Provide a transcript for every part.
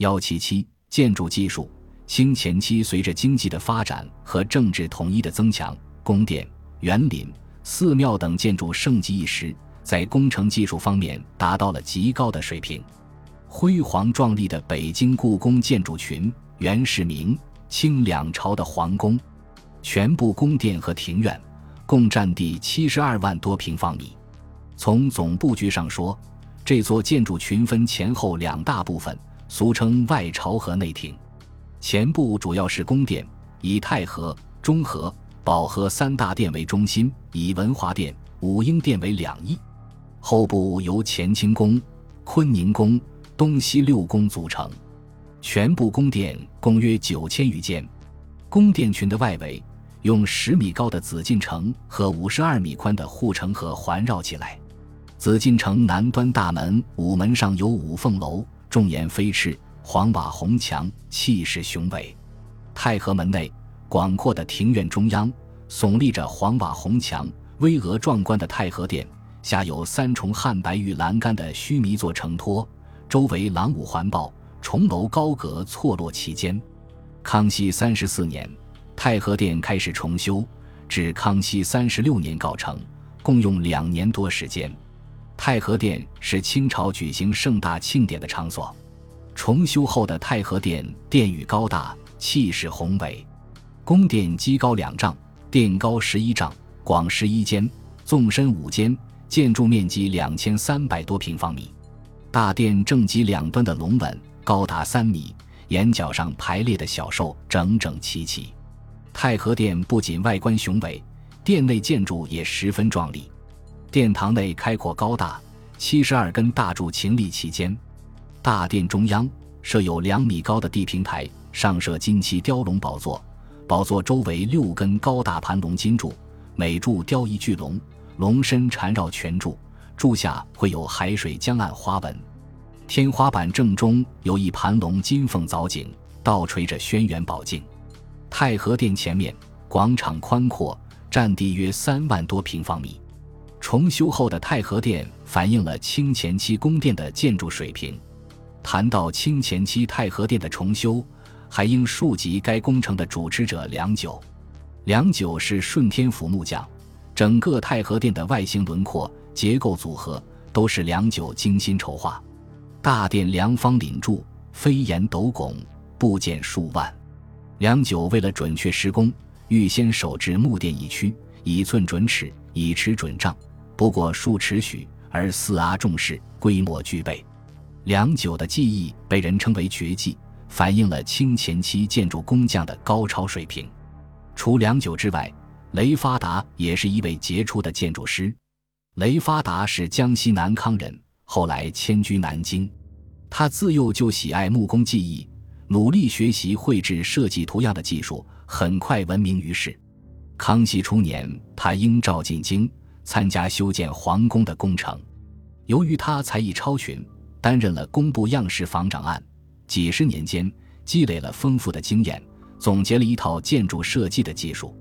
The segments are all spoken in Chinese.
幺七七建筑技术清前期，随着经济的发展和政治统一的增强，宫殿、园林、寺庙等建筑盛极一时，在工程技术方面达到了极高的水平。辉煌壮丽的北京故宫建筑群，元世明、清两朝的皇宫，全部宫殿和庭院，共占地七十二万多平方米。从总布局上说，这座建筑群分前后两大部分，俗称外朝和内廷。前部主要是宫殿，以太和、中和、保和三大殿为中心，以文华殿、武英殿为两翼；后部由乾清宫、坤宁宫。东西六宫组成，全部宫殿共约九千余间。宫殿群的外围用十米高的紫禁城和五十二米宽的护城河环绕起来。紫禁城南端大门午门上有五凤楼，重檐飞翅，黄瓦红墙，气势雄伟。太和门内广阔的庭院中央耸立着黄瓦红墙、巍峨壮观的太和殿，下有三重汉白玉栏杆的须弥座承托。周围廊庑环抱，重楼高阁错落其间。康熙三十四年，太和殿开始重修，至康熙三十六年告成，共用两年多时间。太和殿是清朝举行盛大庆典的场所。重修后的太和殿殿宇高大，气势宏伟。宫殿基高两丈，殿高十一丈，广十一间，纵深五间，建筑面积两千三百多平方米。大殿正脊两端的龙纹高达三米，檐角上排列的小兽整整齐齐。太和殿不仅外观雄伟，殿内建筑也十分壮丽。殿堂内开阔高大，七十二根大柱擎立其间。大殿中央设有两米高的地平台，上设金漆雕龙宝座，宝座周围六根高大盘龙金柱，每柱雕一巨龙，龙身缠绕全柱。柱下会有海水江岸花纹，天花板正中有一盘龙金凤藻井，倒垂着轩辕宝镜。太和殿前面广场宽阔，占地约三万多平方米。重修后的太和殿反映了清前期宫殿的建筑水平。谈到清前期太和殿的重修，还应述及该工程的主持者梁九。梁九是顺天府木匠，整个太和殿的外形轮廓。结构组合都是梁九精心筹划，大殿梁方凛柱，飞檐斗拱，部件数万。梁九为了准确施工，预先手制木垫一区，以寸准尺，以尺准丈，不过数尺许，而四阿重视，规模具备。良久的技艺被人称为绝技，反映了清前期建筑工匠的高超水平。除良久之外，雷发达也是一位杰出的建筑师。雷发达是江西南康人，后来迁居南京。他自幼就喜爱木工技艺，努力学习绘制设计图样的技术，很快闻名于世。康熙初年，他应召进京，参加修建皇宫的工程。由于他才艺超群，担任了工部样式房长案，几十年间积累了丰富的经验，总结了一套建筑设计的技术。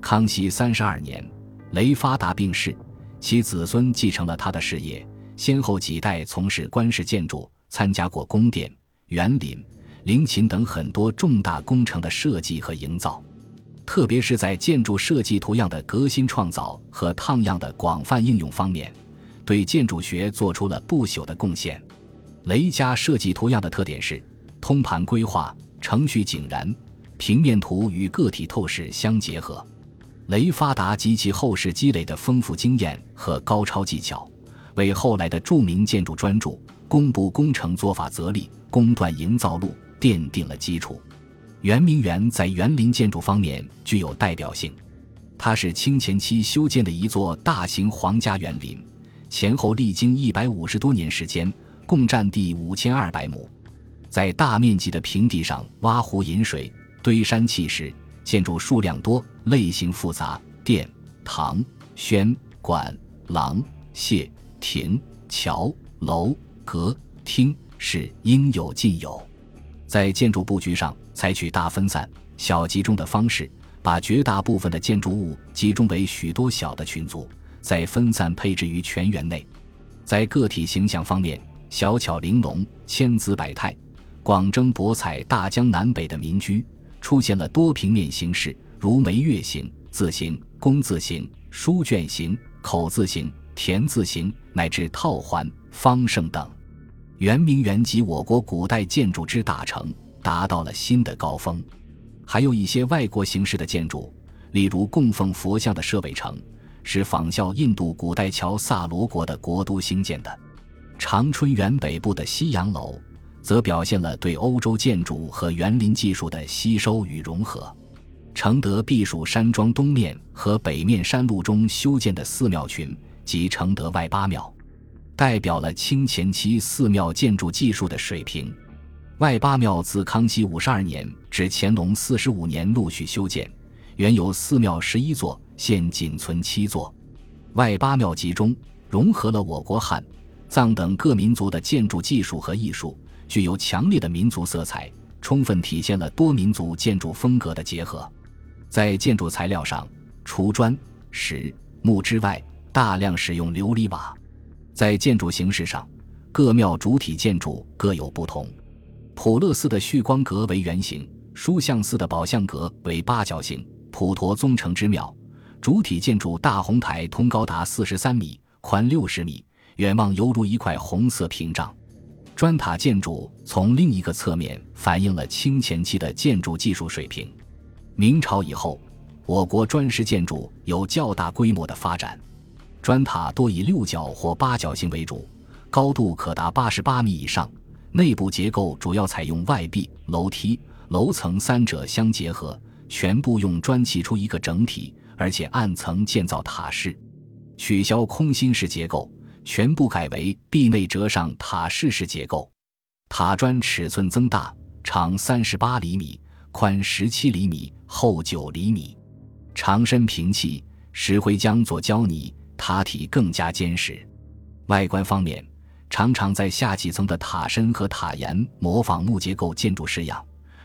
康熙三十二年，雷发达病逝。其子孙继承了他的事业，先后几代从事官式建筑，参加过宫殿、园林、陵寝等很多重大工程的设计和营造，特别是在建筑设计图样的革新创造和烫样的广泛应用方面，对建筑学做出了不朽的贡献。雷家设计图样的特点是通盘规划、程序井然，平面图与个体透视相结合。雷发达及其后世积累的丰富经验和高超技巧，为后来的著名建筑专著《工部工程作法则例》《工段营造录》奠定了基础。圆明园在园林建筑方面具有代表性，它是清前期修建的一座大型皇家园林，前后历经一百五十多年时间，共占地五千二百亩，在大面积的平地上挖湖引水、堆山砌石。建筑数量多，类型复杂，殿、堂、轩、馆、廊、榭、亭、桥、楼、阁、厅是应有尽有。在建筑布局上，采取大分散、小集中的方式，把绝大部分的建筑物集中为许多小的群组，再分散配置于全园内。在个体形象方面，小巧玲珑，千姿百态，广征博采大江南北的民居，出现了多平面形式，如梅月形、字形、工字形、书卷形、口字形、田字形，乃至套环、方胜等。圆明园及我国古代建筑之大成，达到了新的高峰。还有一些外国形式的建筑，例如供奉佛像的舍卫城，是仿效印度古代乔萨罗国的国都兴建的。长春园北部的西洋楼，则表现了对欧洲建筑和园林技术的吸收与融合。承德避暑山庄东面和北面山路中修建的寺庙群，即承德外八庙，代表了清前期寺庙建筑技术的水平。外八庙自康熙五十二年至乾隆四十五年陆续修建，原有寺庙十一座，现仅存七座。外八庙集中融合了我国汉、藏等各民族的建筑技术和艺术，具有强烈的民族色彩，充分体现了多民族建筑风格的结合。在建筑材料上，除砖、石、木之外，大量使用琉璃瓦。在建筑形式上，各庙主体建筑各有不同。普乐寺的旭光阁为圆形，书相寺的宝相阁为八角形。普陀宗成之庙主体建筑大红台通高达四十三米，宽六十米，远望犹如一块红色屏障。砖塔建筑从另一个侧面反映了清前期的建筑技术水平。明朝以后，我国砖石建筑有较大规模的发展，砖塔多以六角或八角形为主，高度可达八十八米以上。内部结构主要采用外壁、楼梯、楼层三者相结合，全部用砖砌出一个整体，而且按层建造塔式，取消空心式结构，全部改为壁内折上塔式式结构。塔砖尺寸增大，长三十八厘米，宽十七厘米，厚九厘米，长身平砌，石灰浆做胶泥，塔体更加坚实。外观方面。常常在下几层的塔身和塔檐模仿木结构建筑式样，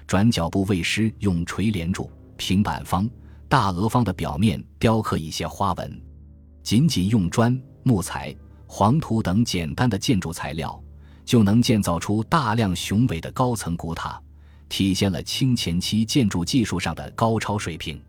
转角部位施用垂帘柱、平板方、大额方的表面雕刻一些花纹。仅仅用砖、木材、黄土等简单的建筑材料，就能建造出大量雄伟的高层古塔，体现了清前期建筑技术上的高超水平。